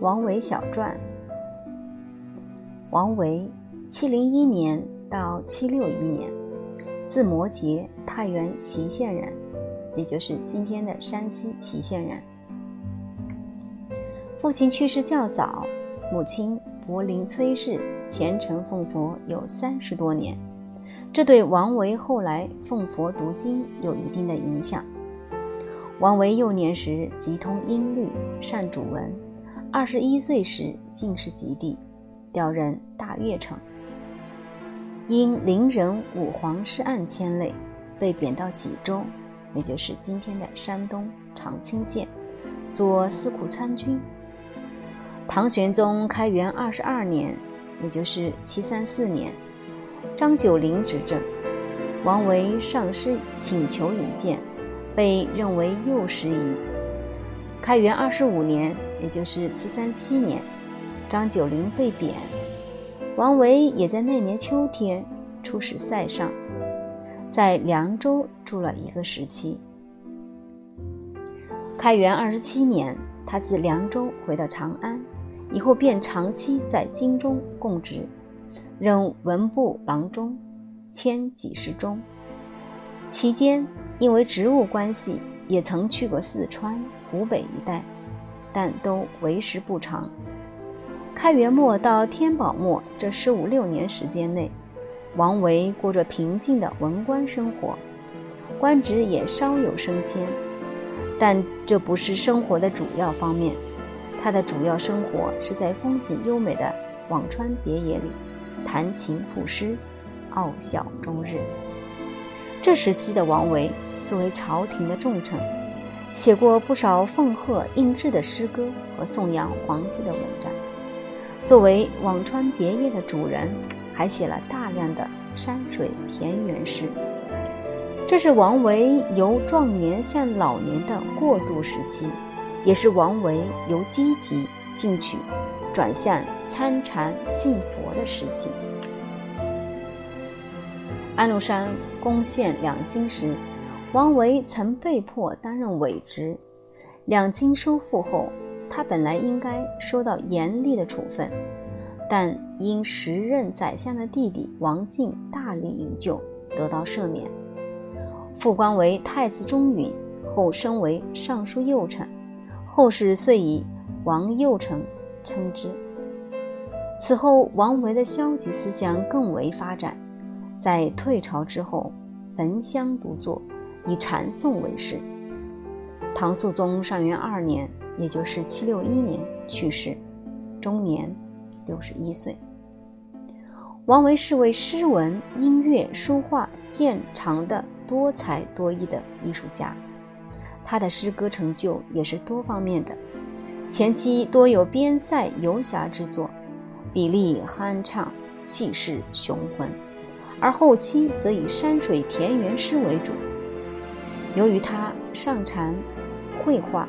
王维小传。王维，七零一年到七六一年，字摩诘，太原祁县人，也就是今天的山西祁县人。父亲去世较早，母亲柏林崔氏，虔诚奉佛有三十多年，这对王维后来奉佛读经有一定的影响。王维幼年时极通音律，善主文。二十一岁时进士及第，调任大悦城。因邻人武皇失案牵累，被贬到济州，也就是今天的山东长清县，做司库参军。唐玄宗开元二十二年，也就是七三四年，张九龄执政，王维上师请求引荐。被认为幼时矣。开元二十五年，也就是七三七年，张九龄被贬，王维也在那年秋天出使塞上，在凉州住了一个时期。开元二十七年，他自凉州回到长安，以后便长期在京中供职，任文部郎中，迁给事中，期间。因为职务关系，也曾去过四川、湖北一带，但都为时不长。开元末到天宝末这十五六年时间内，王维过着平静的文官生活，官职也稍有升迁，但这不是生活的主要方面。他的主要生活是在风景优美的辋川别野里弹琴赋诗，傲笑终日。这时期的王维。作为朝廷的重臣，写过不少奉贺应制的诗歌和颂扬皇帝的文章。作为辋川别业的主人，还写了大量的山水田园诗。这是王维由壮年向老年的过渡时期，也是王维由积极进取转向参禅信佛的时期。安禄山攻陷两京时。王维曾被迫担任伪职，两京收复后，他本来应该受到严厉的处分，但因时任宰相的弟弟王进大力营救，得到赦免，复官为太子中允，后升为尚书右丞，后世遂以王右丞称之。此后，王维的消极思想更为发展，在退朝之后，焚香独坐。以禅诵为事。唐肃宗上元二年，也就是七六一年去世，终年六十一岁。王维是位诗文、音乐、书画见长的多才多艺的艺术家，他的诗歌成就也是多方面的。前期多有边塞游侠之作，笔力酣畅，气势雄浑；而后期则以山水田园诗为主。由于他擅长绘画，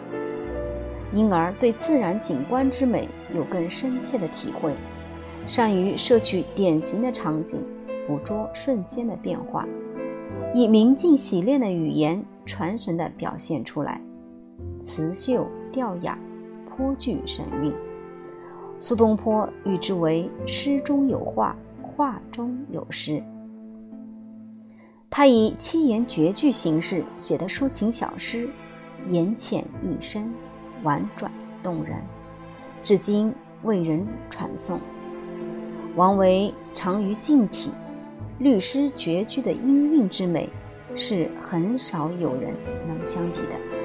因而对自然景观之美有更深切的体会，善于摄取典型的场景，捕捉瞬间的变化，以明净洗练的语言传神地表现出来，词秀调雅，颇具神韵。苏东坡誉之为“诗中有画，画中有诗”。他以七言绝句形式写的抒情小诗，言浅意深，婉转动人，至今为人传颂。王维长于静体，律诗绝句的音韵之美，是很少有人能相比的。